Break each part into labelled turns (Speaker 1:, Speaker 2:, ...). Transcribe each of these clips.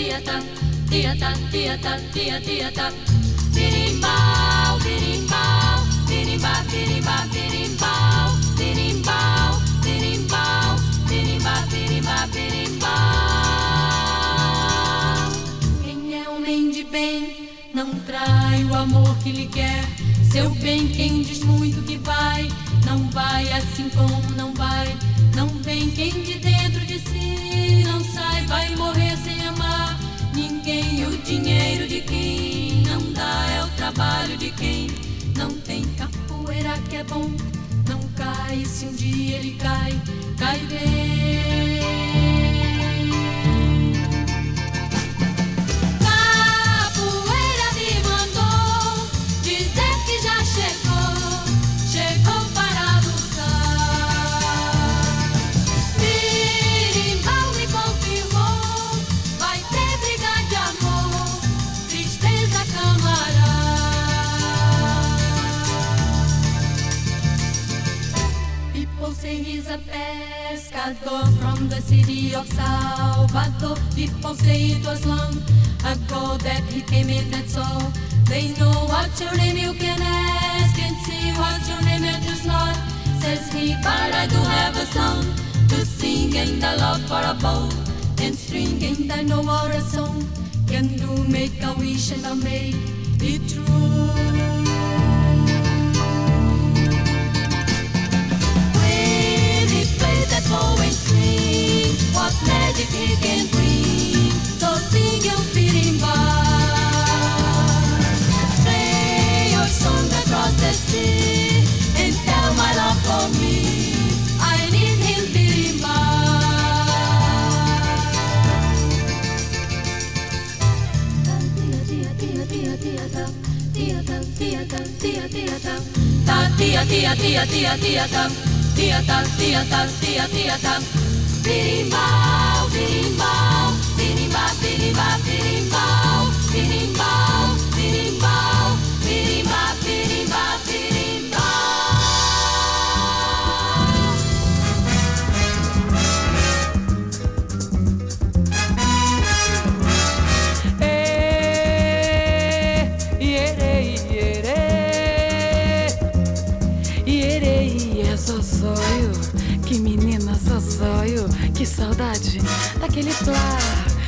Speaker 1: Tia tá, tia tiata, tiata, tiata, tiata, tiata. Birimbau, birimbau, birimba, birimba, birimbau, birimbau, birimbau, birimba, birimba, birimbau. Quem é homem de bem, não trai o amor que lhe quer. Seu bem, quem diz muito que vai, não vai assim como não vai. Não vem quem de é bom. Não cai, se um dia ele cai, cai bem. He came in, that's all. They know what's your name, you can ask and see what's your name, and just not. Says he, but I do have a song to sing and I love for a bow and string and I know what a song can do. Make a wish and I'll make tam, tia tam tia tam tia tia tam, ta tia tia tia tia tia tam tia tal, tia tal, tia tia. Birimbau, birimbau, birimbau, birimbau, birimbau, birimbau, birimbau,
Speaker 2: saudade daquele plá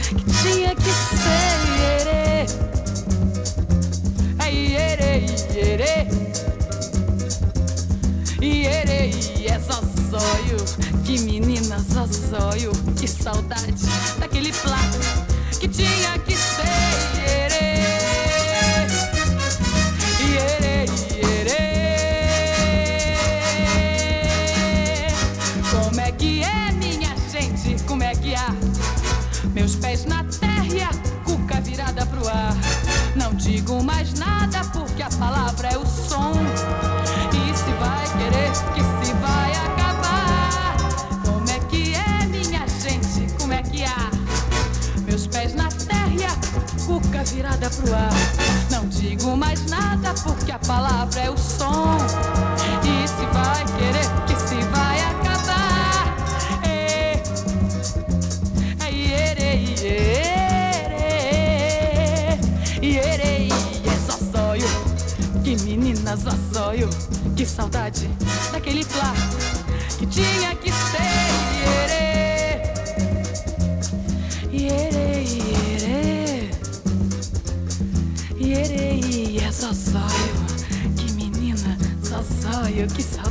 Speaker 2: que tinha que ser ierê. É ierê, ierê. Ierê, é só sonho. Que menina, só sonho. Que saudade daquele plá que tinha que ser. Ierê, virada pro ar. Não digo mais nada porque a palavra é o som. E se vai querer que se vai acabar? Ierei, é só sonho. Que menina, só. Que saudade daquele plá
Speaker 3: Eu que sei.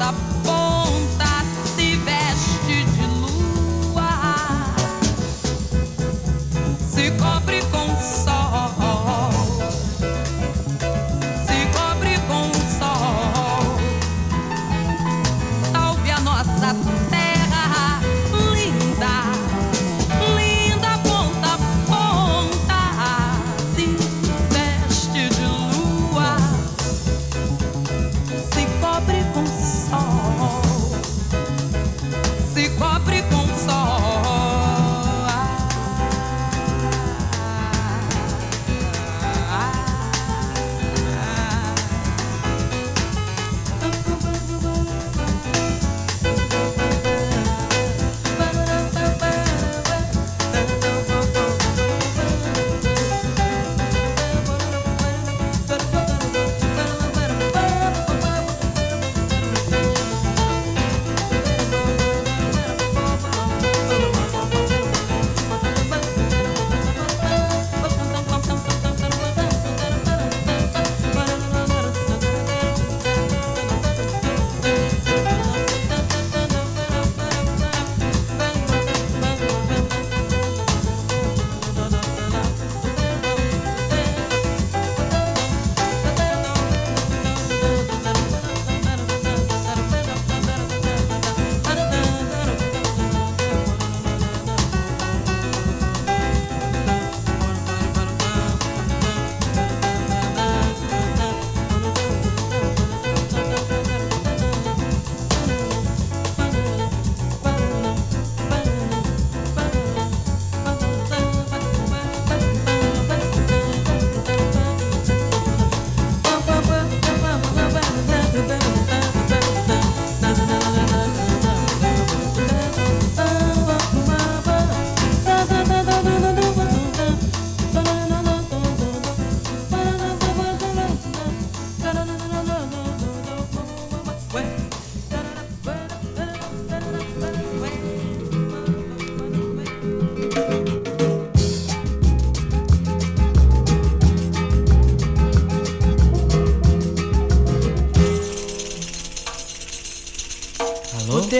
Speaker 3: Стоп.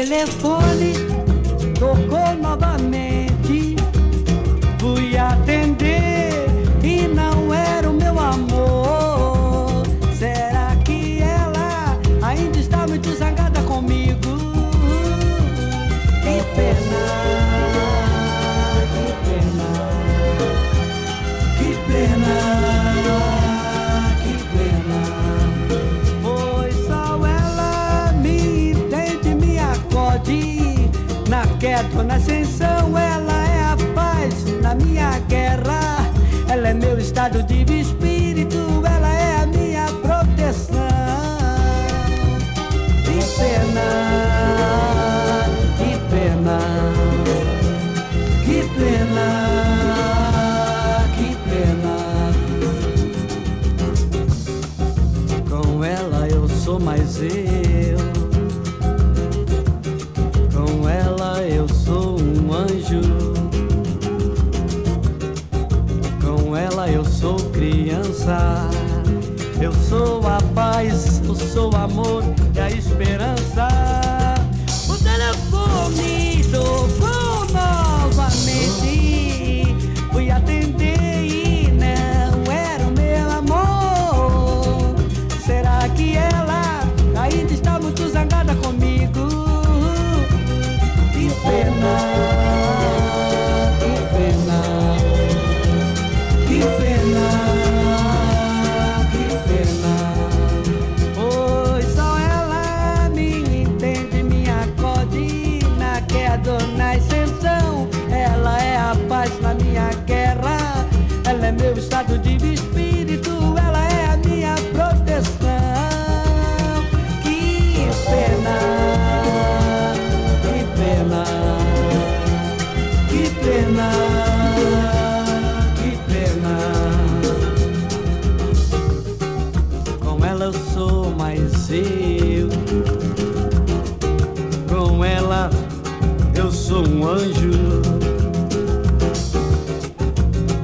Speaker 4: Telefone tocou novamente. eu sou criança. Eu sou a paz, eu sou o amor e a esperança. O telefone tocou. sou um anjo.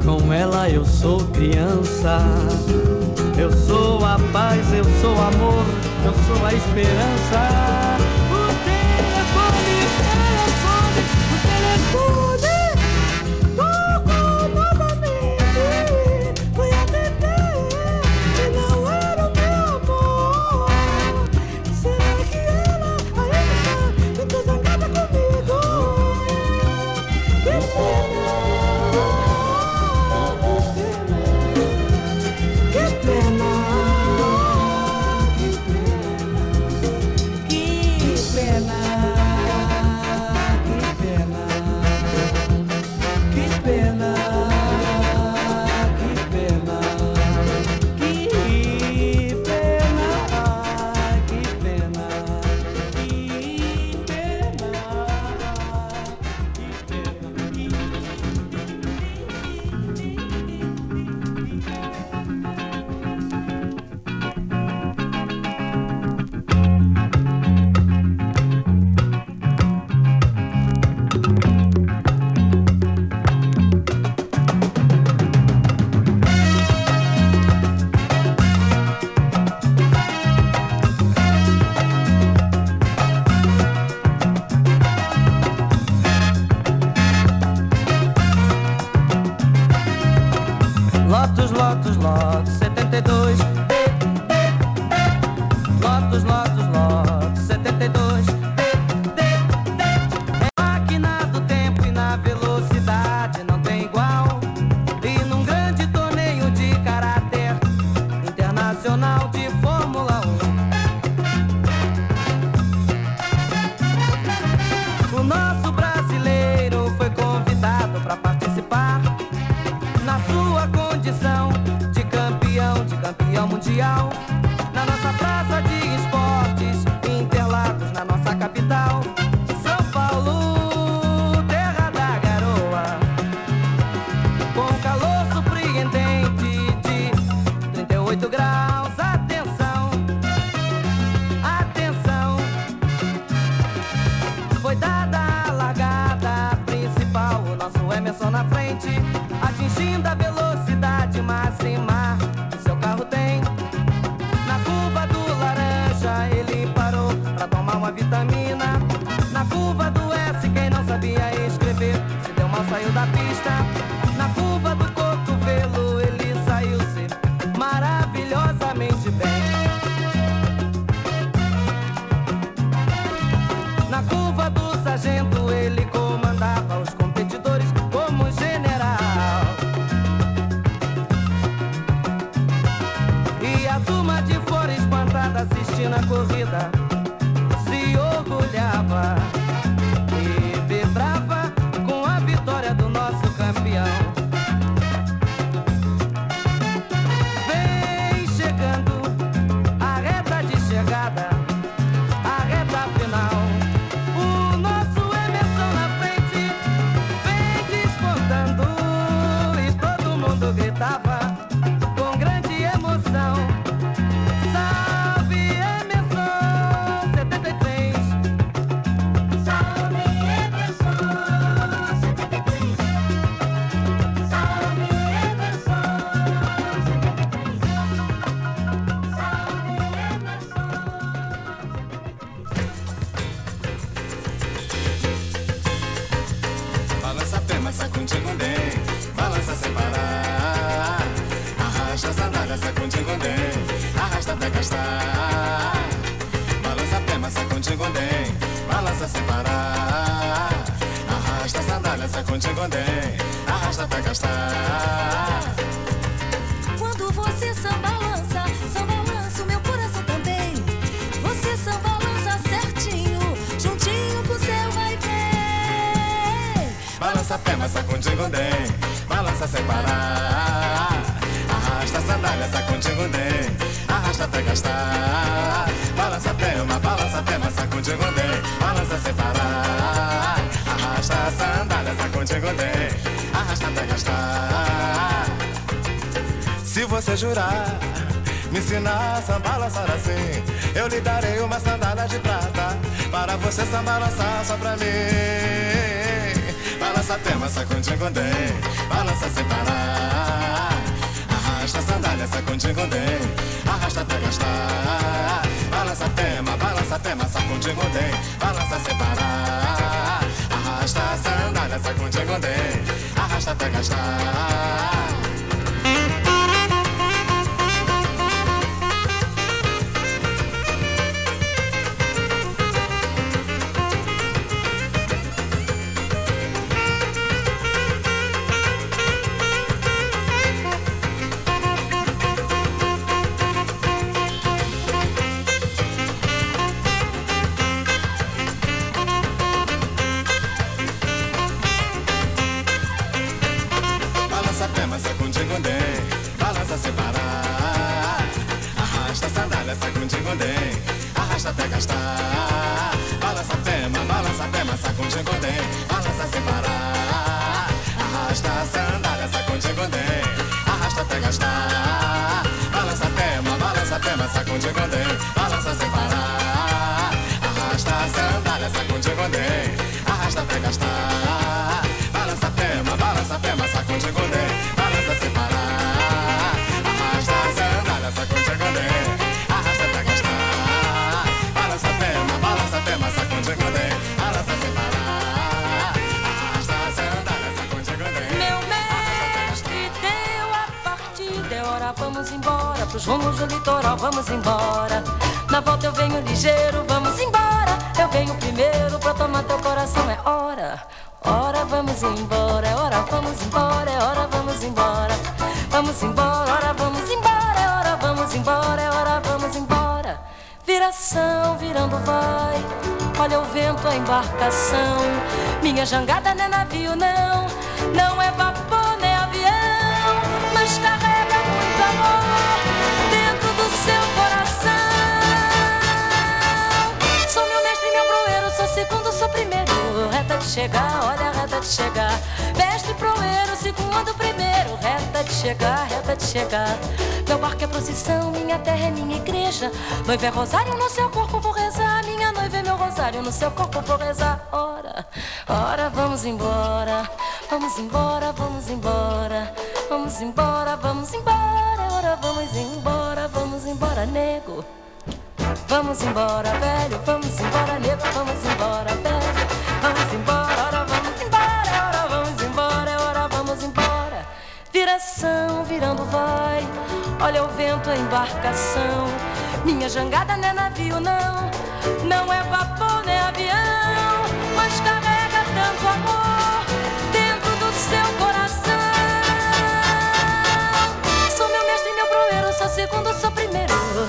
Speaker 4: Com ela eu sou criança. Eu sou a paz, eu sou amor, eu sou a esperança.
Speaker 5: reality. Lançar só pra mim. Balança tema, sacundingondem, balança sem parar. Arrasta a sandália, sacundingondem, arrasta até gastar. Balança tema, balança tema, sacundingondem, balança sem parar. Arrasta a sandália, sacundingondem, arrasta até gastar. Até gastar. Balança a pema, balança a pema, sacundingondem, balança sem parar. Arrasta a sandália, sacundingondem, arrasta até gastar.
Speaker 6: Rumos do litoral, vamos embora. Na volta eu venho ligeiro, vamos embora. Eu venho primeiro pra tomar teu coração, é hora. Hora, vamos embora, é hora, vamos embora, é hora, vamos embora. Vamos embora, hora, vamos embora, é hora, vamos embora, é hora, vamos embora. Viração, virando vai. Olha o vento, a embarcação. Minha jangada não é navio, não. Não é vapor, nem avião. Mas carrega muito amor segundo, sou primeiro. Reta de chegar, olha a reta de chegar. Mestre, proeiro, segundo, primeiro. Reta de chegar, reta de chegar. Meu barco é procissão, minha terra é minha igreja. Noiva é rosário, no seu corpo vou rezar. Minha noiva é meu rosário, no seu corpo vou rezar. Ora, ora, vamos embora. Vamos embora, vamos embora. Vamos embora, vamos embora. Ora, vamos embora, vamos embora, nego. Vamos embora, velho, vamos embora, nego, vamos embora, velho. Vamos embora, ora, vamos embora, ora, vamos embora, ora, vamos embora. Viração, virando vai. Olha o vento, a embarcação. Minha jangada não é navio, não. Não é vapor,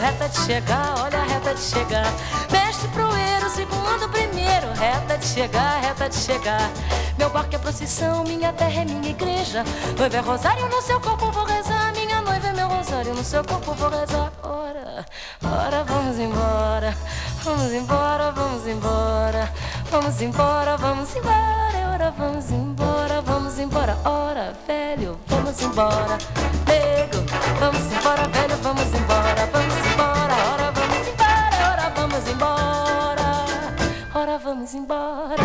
Speaker 6: Reta de chegar, olha a reta de chegar. Mestre, proeiro, segundo, primeiro. Reta de chegar, reta de chegar. Meu barco é procissão, minha terra é minha igreja. Noiva é rosário, no seu corpo vou rezar. Minha noiva é meu rosário, no seu corpo vou rezar. Ora, ora, vamos embora. Vamos embora, vamos embora. Vamos embora, vamos embora. Ora, vamos embora, vamos embora. Ora, velho, vamos embora. Nego, vamos embora, velho, vamos embora. Vamos embora.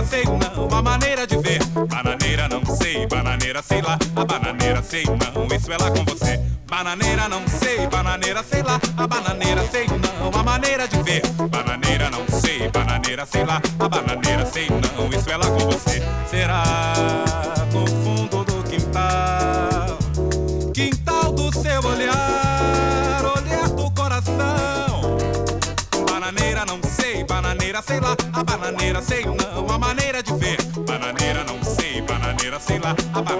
Speaker 7: bananeira sei não, a maneira de ver. Bananeira não sei, bananeira sei lá, a bananeira sei não, isso é lá com você. Bananeira não sei, bananeira sei lá, a bananeira sei não, a maneira de ver. Bananeira não sei, bananeira sei lá, a bananeira 阿
Speaker 8: 爸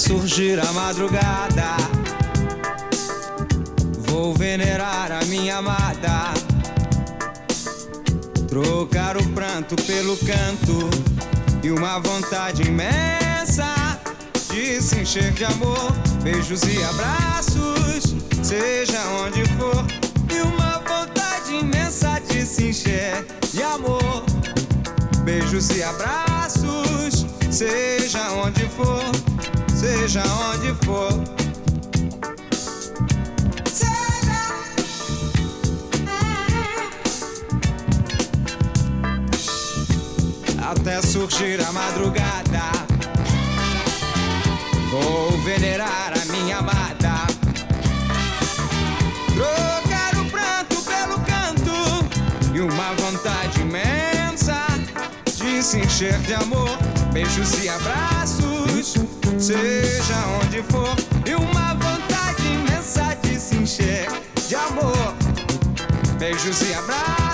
Speaker 8: surgir a madrugada. Vou venerar a minha amada, trocar o pranto pelo canto e uma vontade imensa de se encher de amor, beijos e abraços, seja onde for, e uma vontade imensa de se encher de amor, beijos e abraços, seja seja onde for. Até surgir a madrugada, vou venerar a minha amada. Trocar o pranto pelo canto e uma vontade imensa de se encher de amor, beijos e abraços, seja onde for, e uma vontade imensa de se encher de amor, beijos e abraços,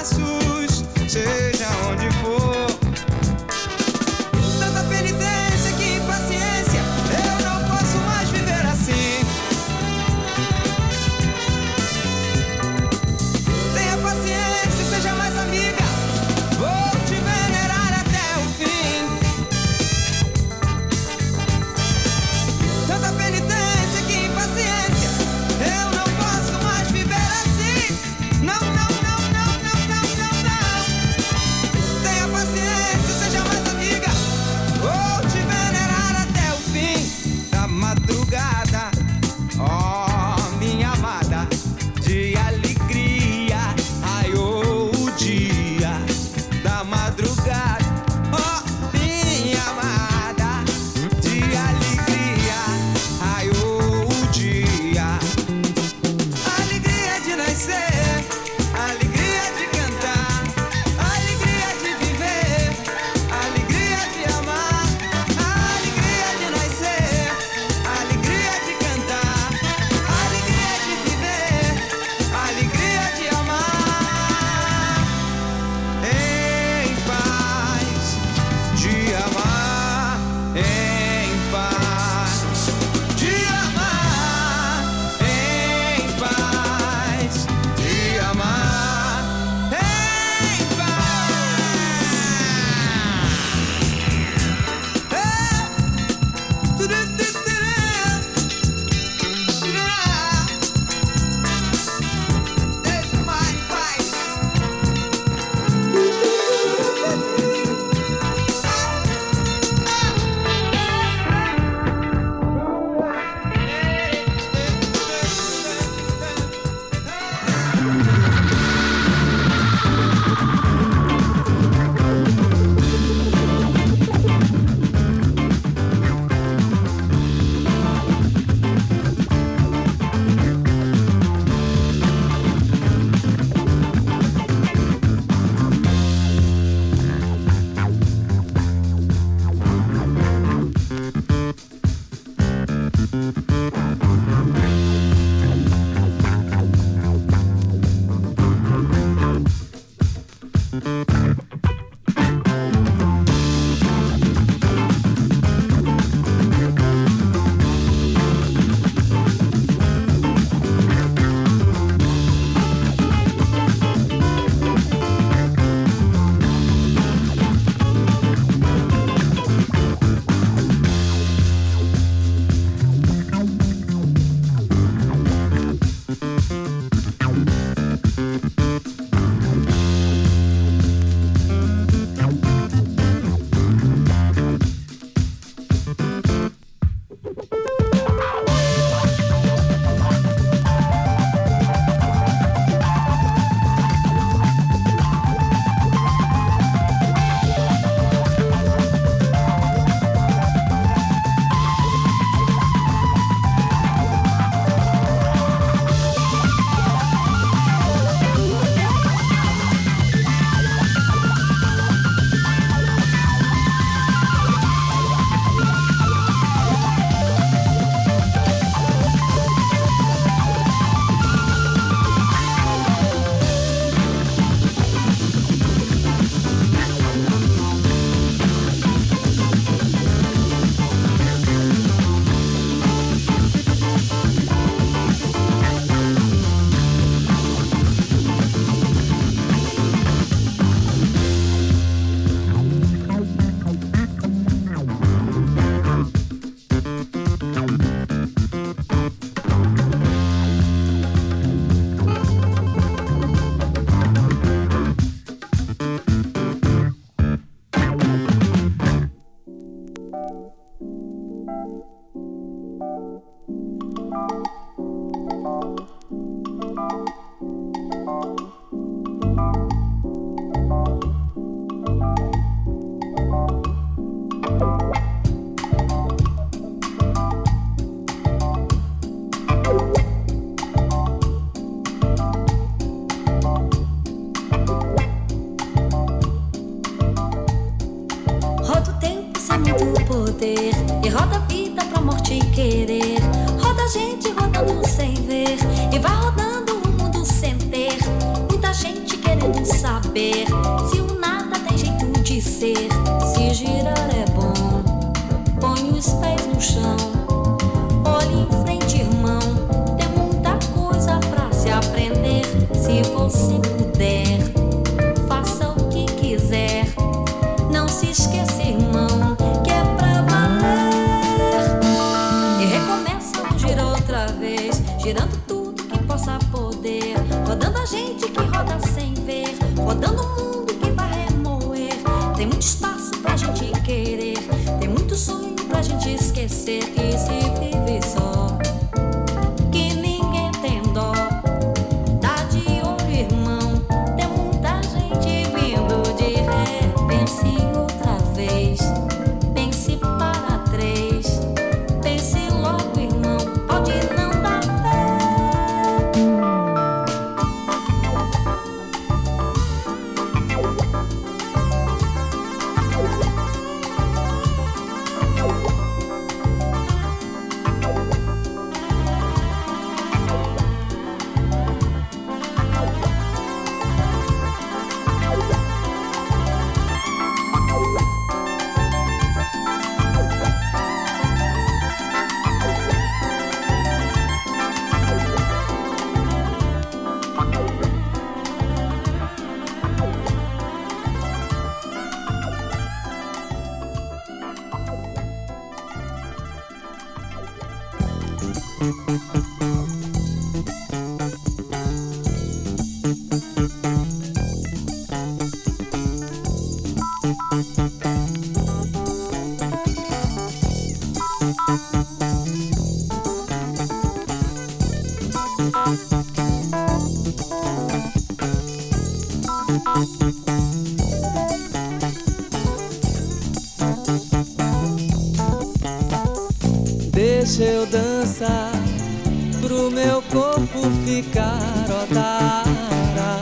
Speaker 9: do meu corpo ficar odara.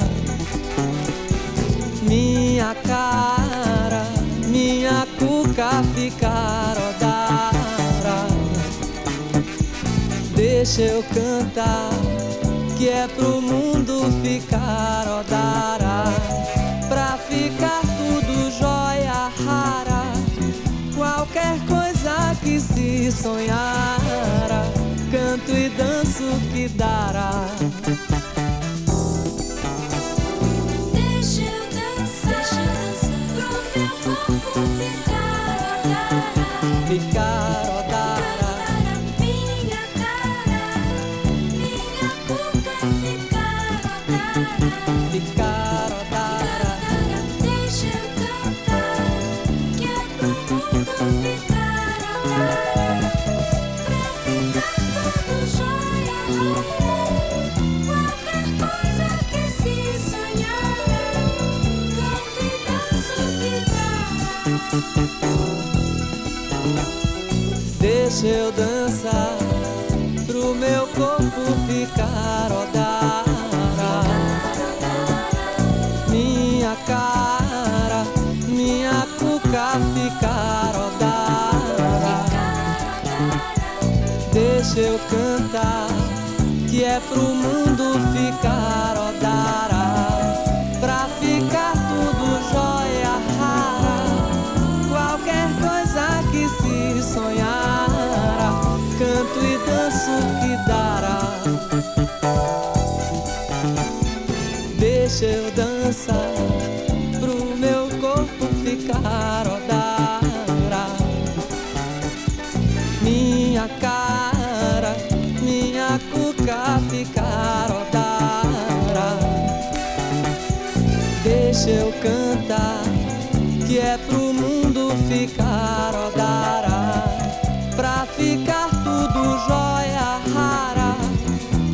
Speaker 9: Minha cara, minha cuca ficar odara. Deixa eu cantar, que é pro mundo ficar odara. Pra ficar tudo jóia rara, qualquer coisa que se
Speaker 10: sonhar grito e danço que dará.
Speaker 9: Deixa eu dançar pro meu corpo ficar rodar. Minha cara, minha cuca ficar rodar. Deixa eu cantar que é pro mundo ficar rodar. ficar pra ficar tudo jóia rara,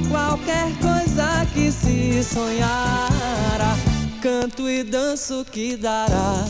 Speaker 9: qualquer coisa que se sonhara, canto e danço que dará.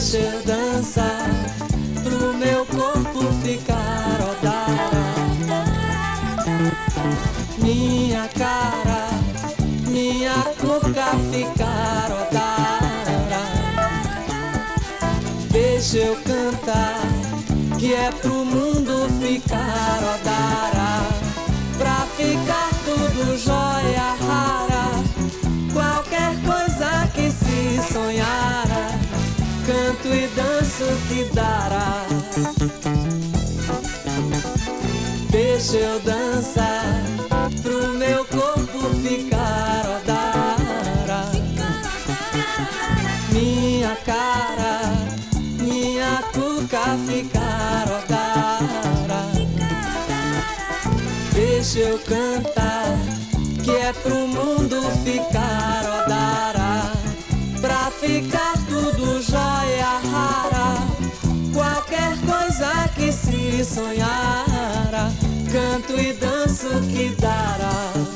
Speaker 9: Deixa eu dançar pro meu corpo ficar odara. Minha cara, minha cuca ficar odara. Deixa eu cantar, que é pro mundo ficar odara. Pra ficar tudo jóia rara. Danço que dará. Deixa eu dançar pro meu corpo ficar odara. Minha cara, minha cuca ficar odara. Deixa eu cantar, que é pro mundo ficar. Pra ficar tudo jóia rara. Qualquer coisa que se sonhara, canto e danço que dará.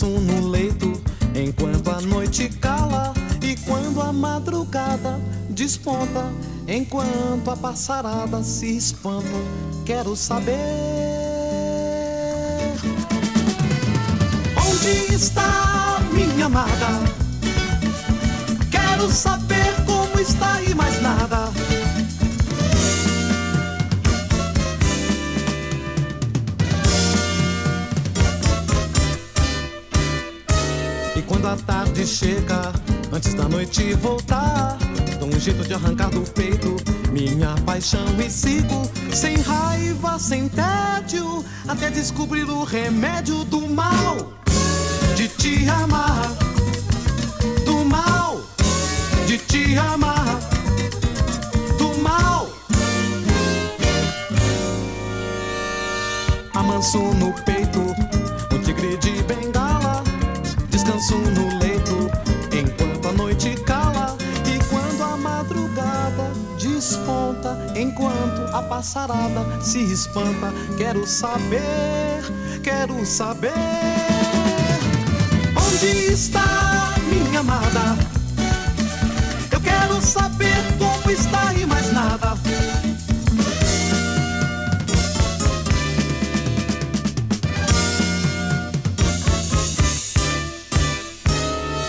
Speaker 11: Descanso no leito, enquanto a noite cala. E quando a madrugada desponta, enquanto a passarada se espanta, quero saber. Onde está minha amada? Chega, antes da noite voltar, dou um jeito de arrancar do peito minha paixão e sigo sem raiva, sem tédio, até descobrir o remédio do mal. De te amar, espanta, quero saber, quero saber. Onde está minha amada? Eu quero saber como está e mais nada.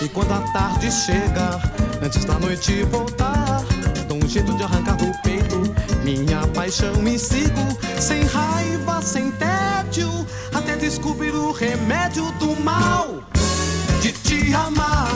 Speaker 11: E quando a tarde chega, antes da noite voltar, dou um jeito de arrancar do peito minha paixão e sigo sem raiva, sem tédio, até descobrir o remédio do mal de te amar,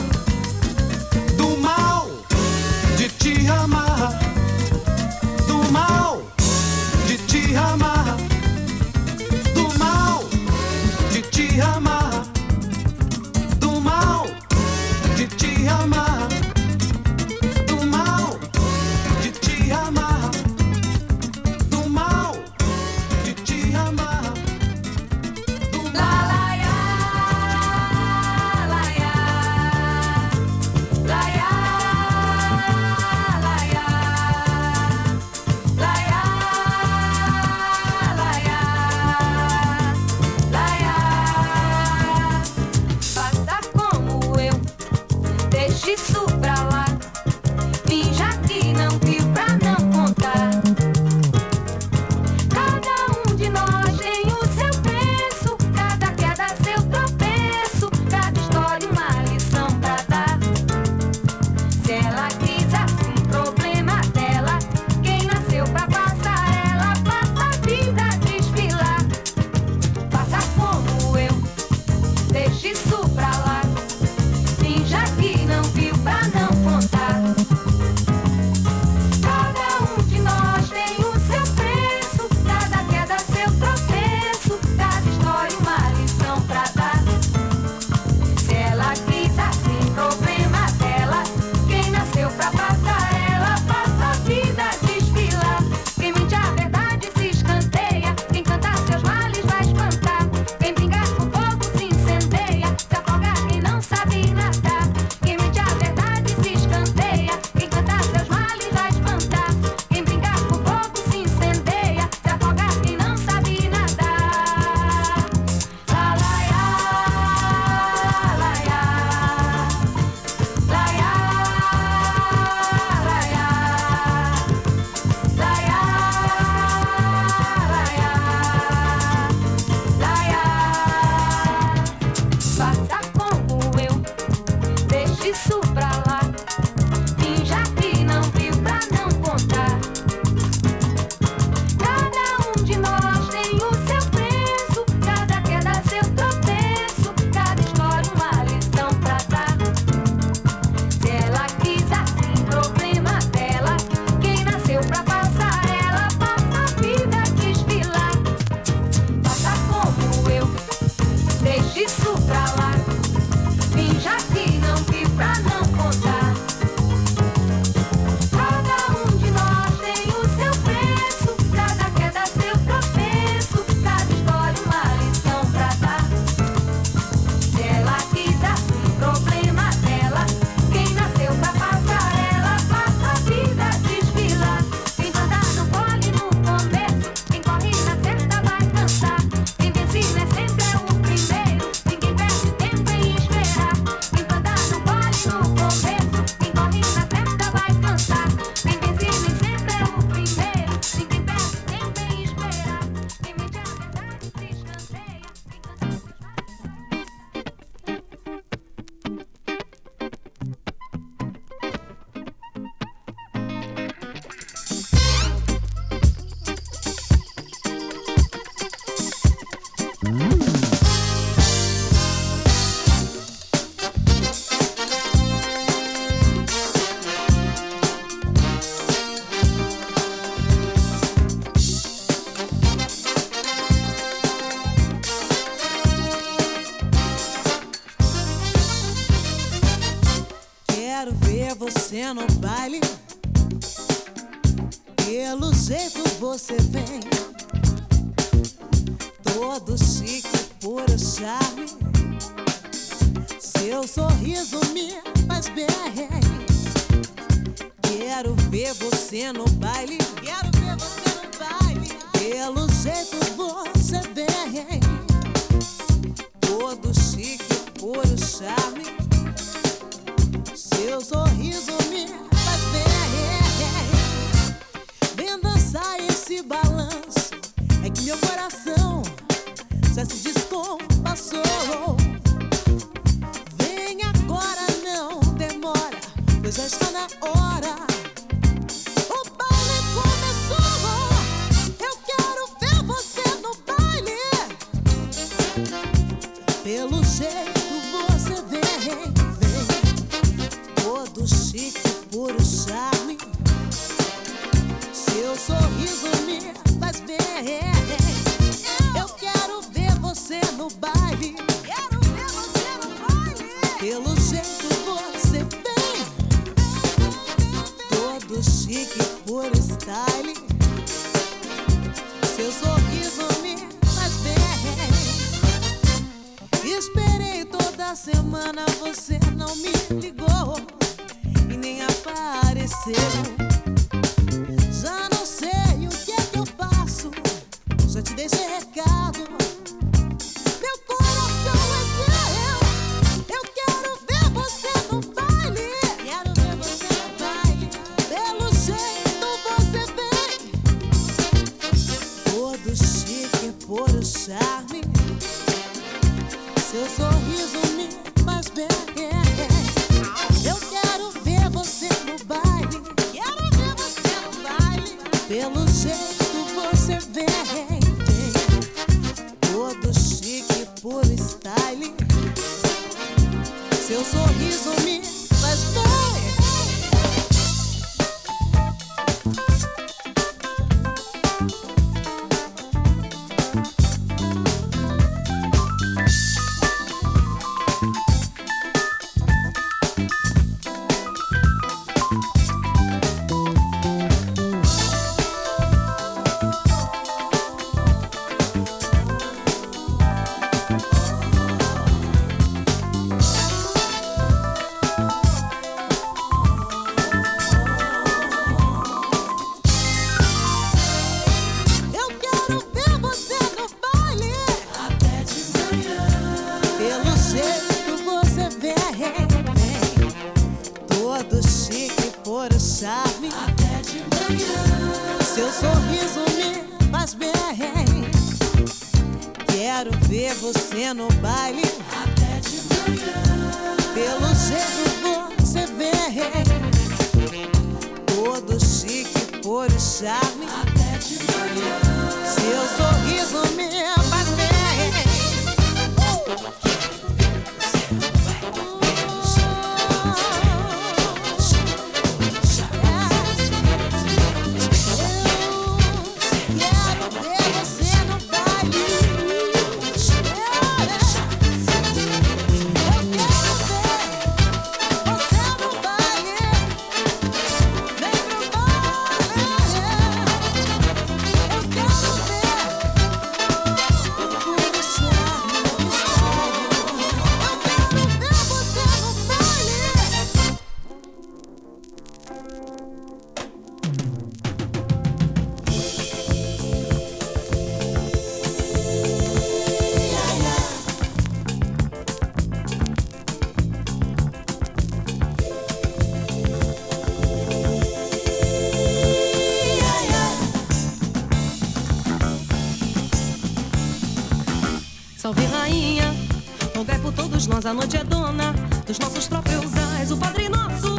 Speaker 12: no baile. Pelo jeito você vem, todo chique, por charme. Seu sorriso me faz bem. Quero ver você no baile. Quero ver você no baile. Pelo jeito você vem, todo chique, por charme. Meu sorriso me faz bem. É, é, é. Vem dançar esse balanço. É que meu coração já se descompassou.
Speaker 13: a noite é dona dos nossos troféus, o Padre Nosso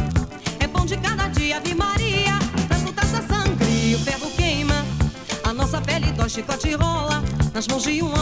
Speaker 13: é pão de cada dia, Ave Maria, nas lutas da sangria, o ferro queima, a nossa pele dói, chicote rola, nas mãos de um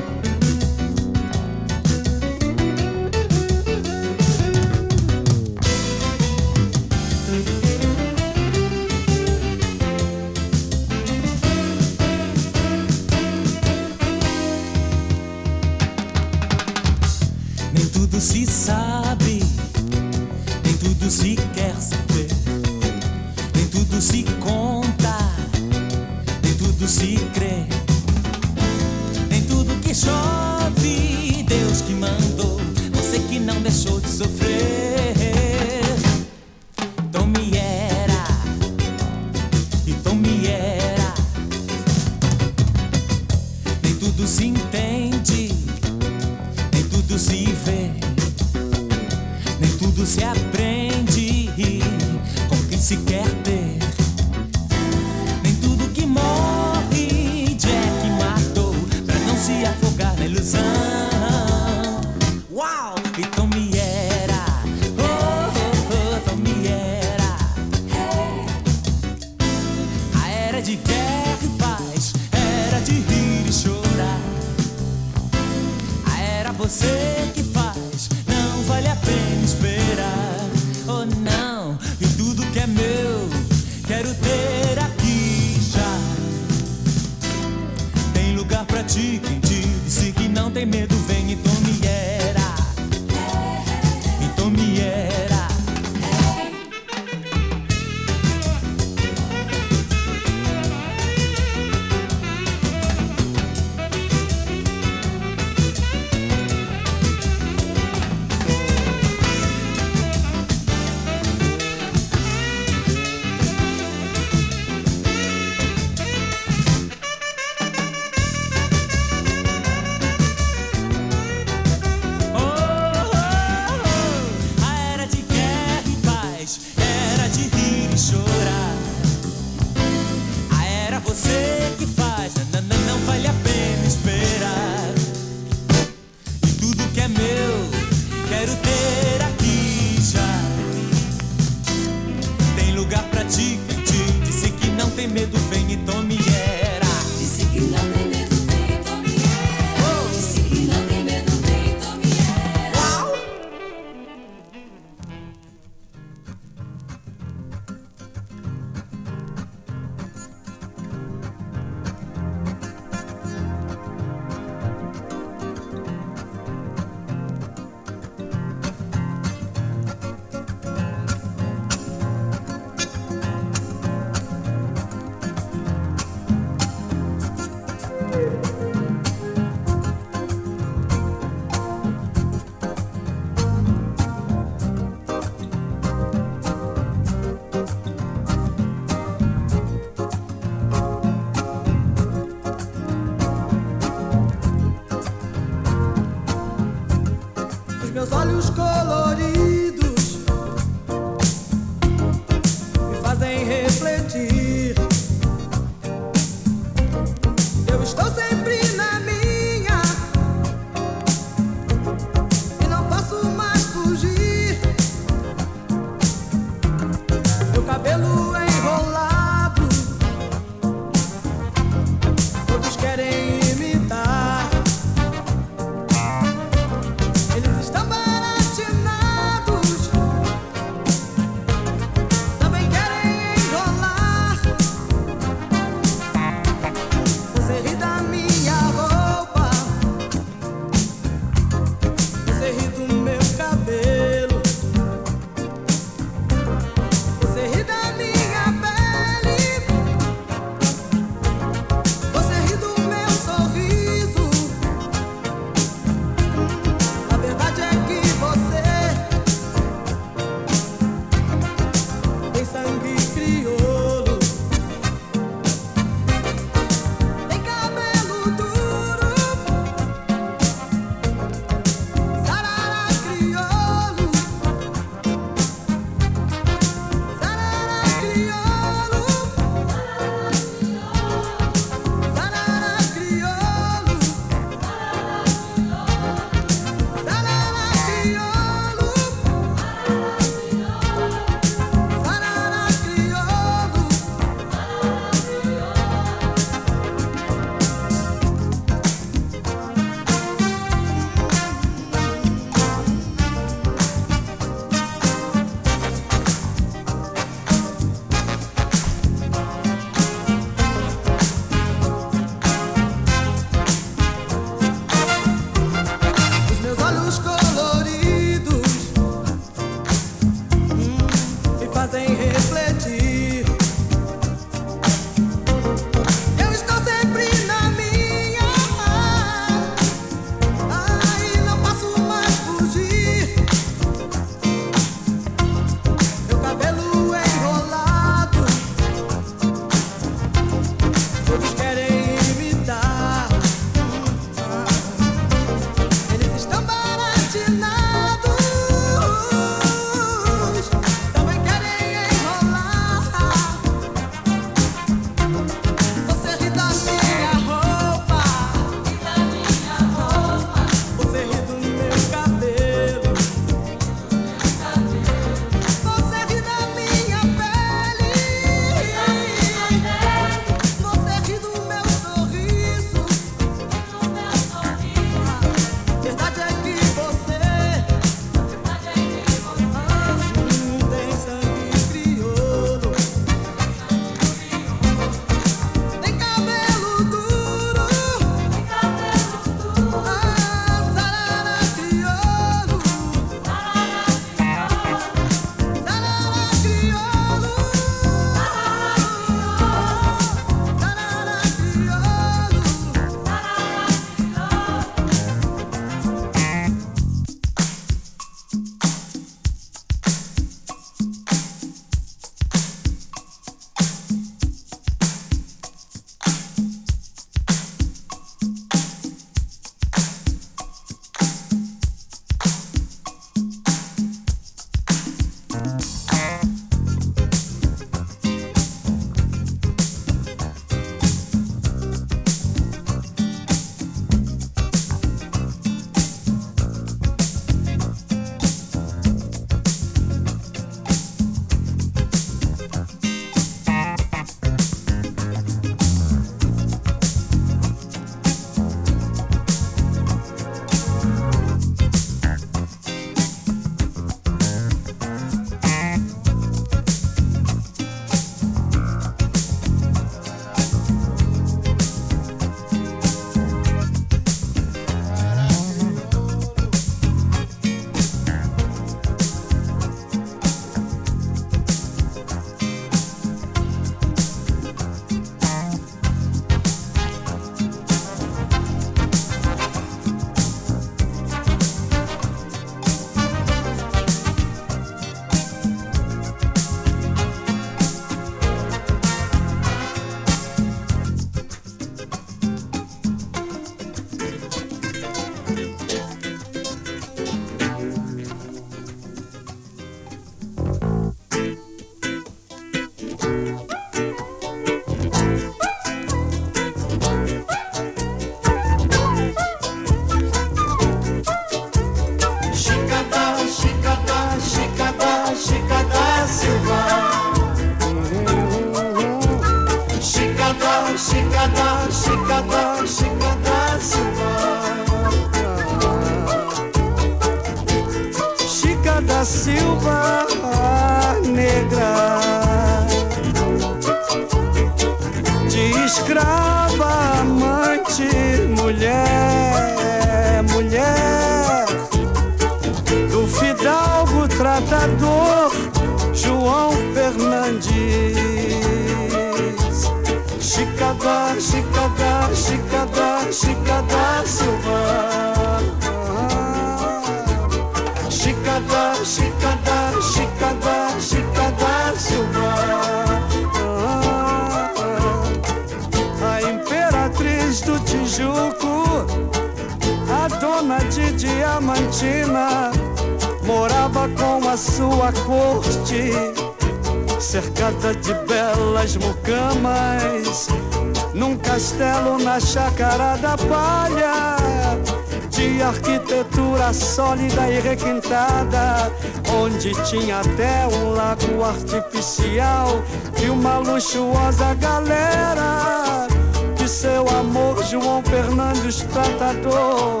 Speaker 14: requintada, onde tinha até um lago artificial e uma luxuosa galera. Que seu amor João Fernandes Tratador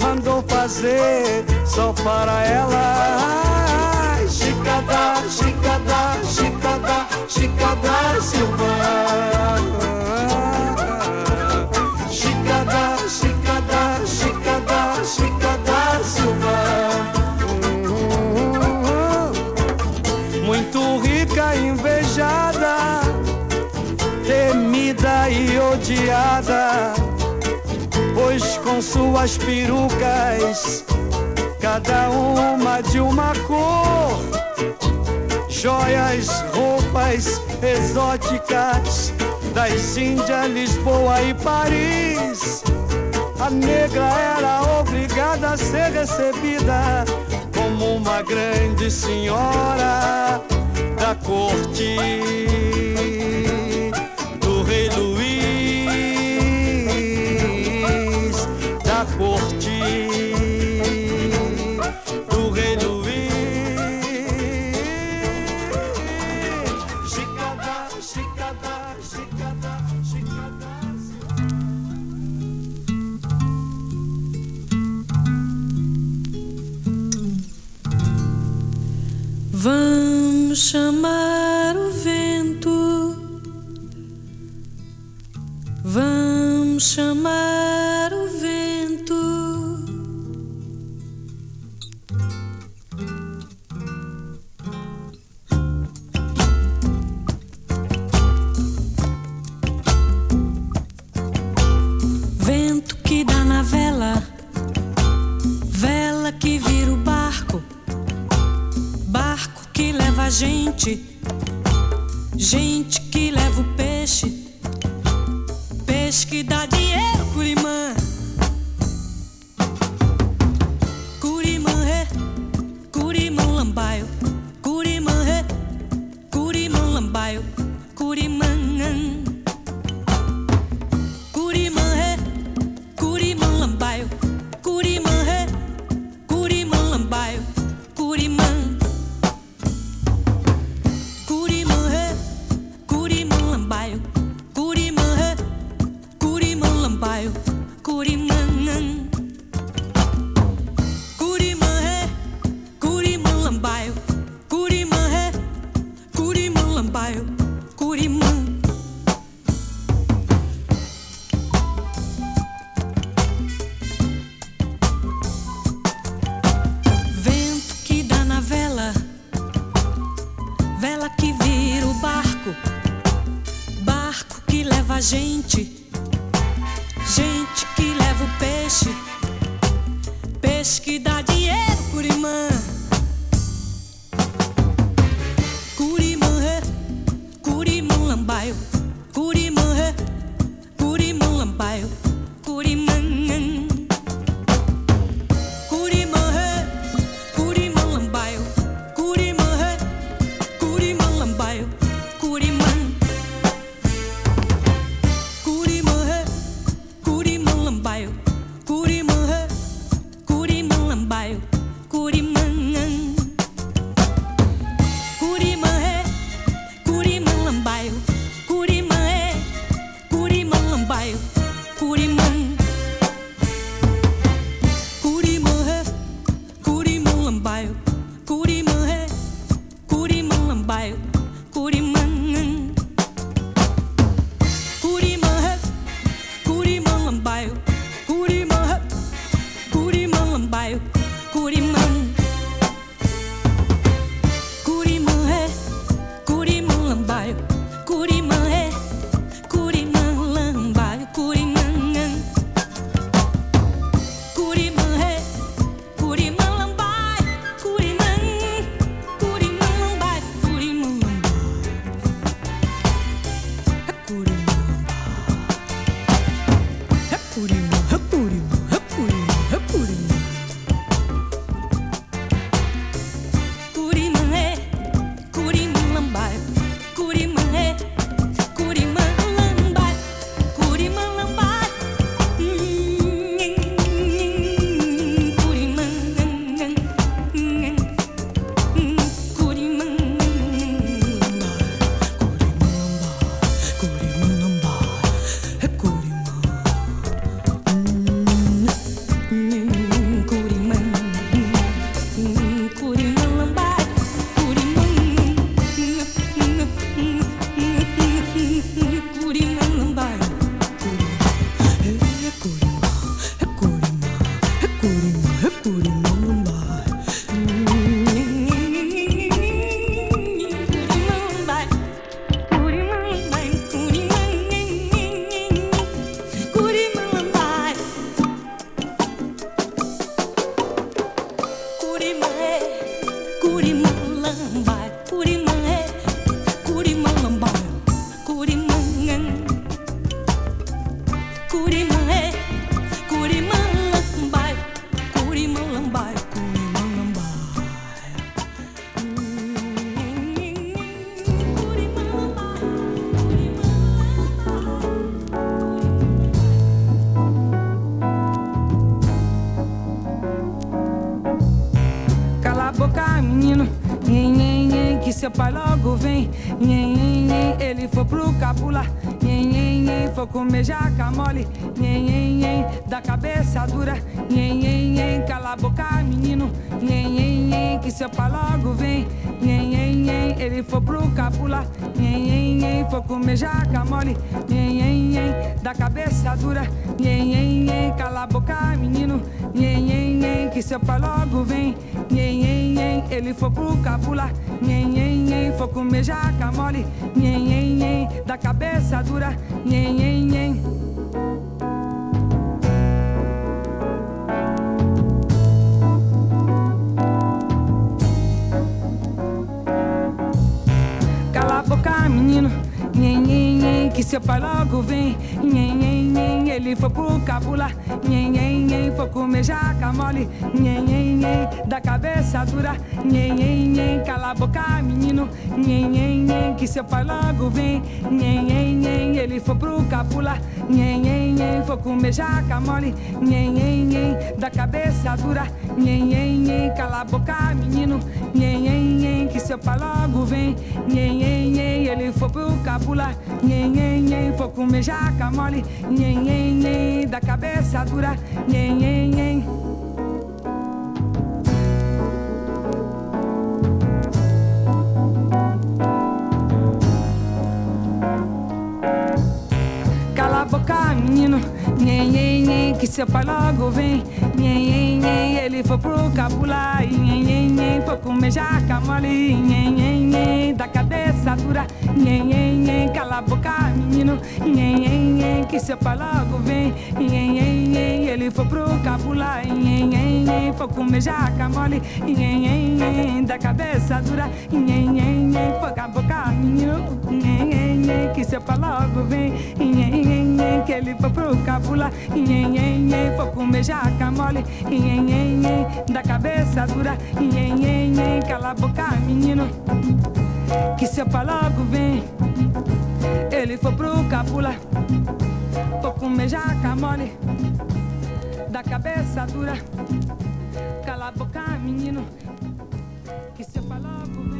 Speaker 14: mandou fazer só para ela. Chicada, chicada, chicada, chicada, Silvana. piada, pois com suas perucas, cada uma de uma cor, joias, roupas exóticas das Índias, Lisboa e Paris. A negra era obrigada a ser recebida como uma grande senhora da corte.
Speaker 1: 什么
Speaker 2: cala a boca, menino. Nhen, nhen, nhen, que seu pai logo vem. Nhen, nhen, nhen, ele foi pro cabula. Nhen, nhen, nhen, foi comer jaca mole. Nhen, nhen, nhen, da cabeça dura. Nhen, nhen, nhen, cala a boca, menino. Nhen, nhen, nhen, que seu pai logo vem. Nhen, nhen, nhen, ele foi pro cabula. Nhen, nhen, nhen, foi comer jaca mole. Nhen, nhen, nhen, da cabeça dura. Nhen, nhen, boca, menino. Nhen, nhen, nhen, que seu pai logo vem. Nhen, nhen, nhen, ele foi pro cabula. Nhen, nhen, nhen, foi comer jaca mole. Nhen, nhen, nhen, da cabeça dura. Nhen, nhen, nhen, cala a boca, menino. Nhen, nhen, nhen, que seu pai logo vem. Nhen, nhen, nhen, ele foi pro cabula. Nhen, nhen, nhen, foi comer jaca mole. Nhen, nhen, nhen, da cabeça dura. Nhen, nhen, nhen, foi com a boca, menino. Nhen, nhen, nhen, que seu pai logo vem. Nhen, nhen, nhen, que ele foi pro cabula. Nhen, nhen, nhen, foi comer jaca mole. Nhen, nhen, nhen, da cabeça dura. Nhen, nhen, nhen, cala a boca, menino. Que seu pai logo vem. Ele foi pro cabula. Foi comer jaca mole. Da cabeça dura. Cala a boca, menino. Que seu pai logo vem.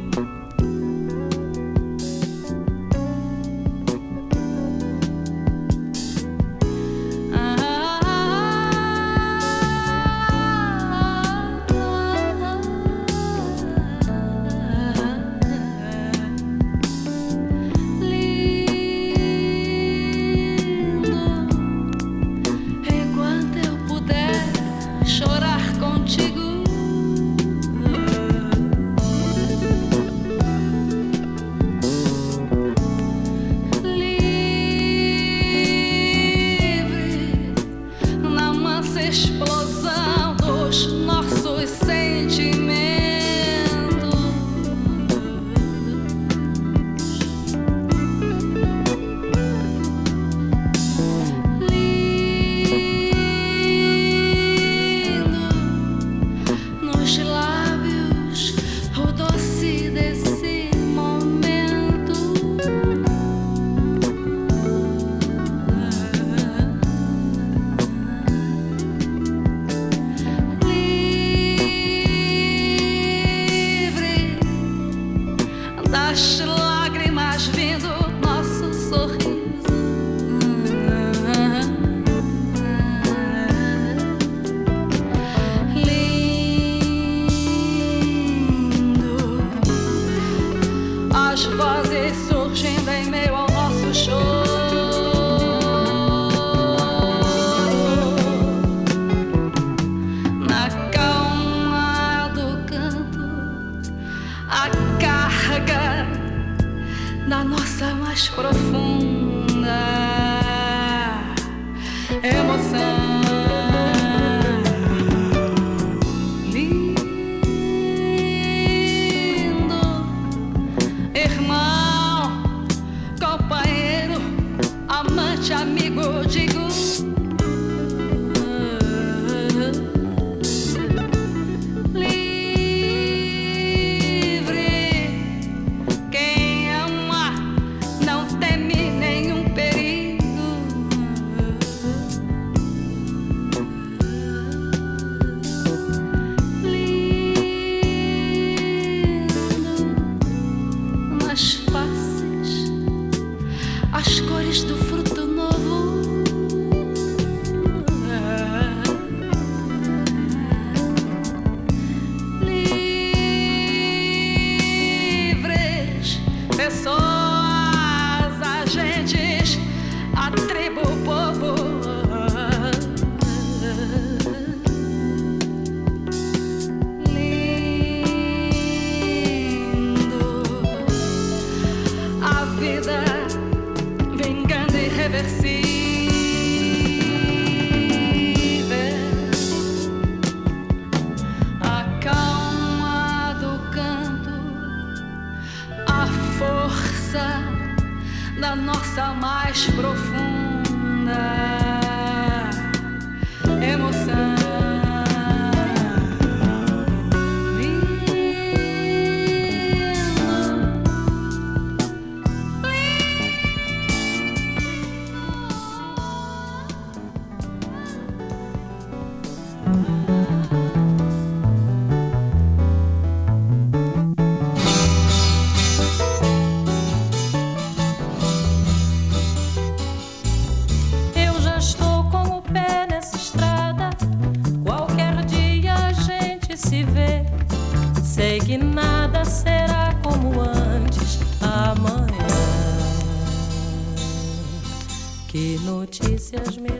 Speaker 6: se as mesmas.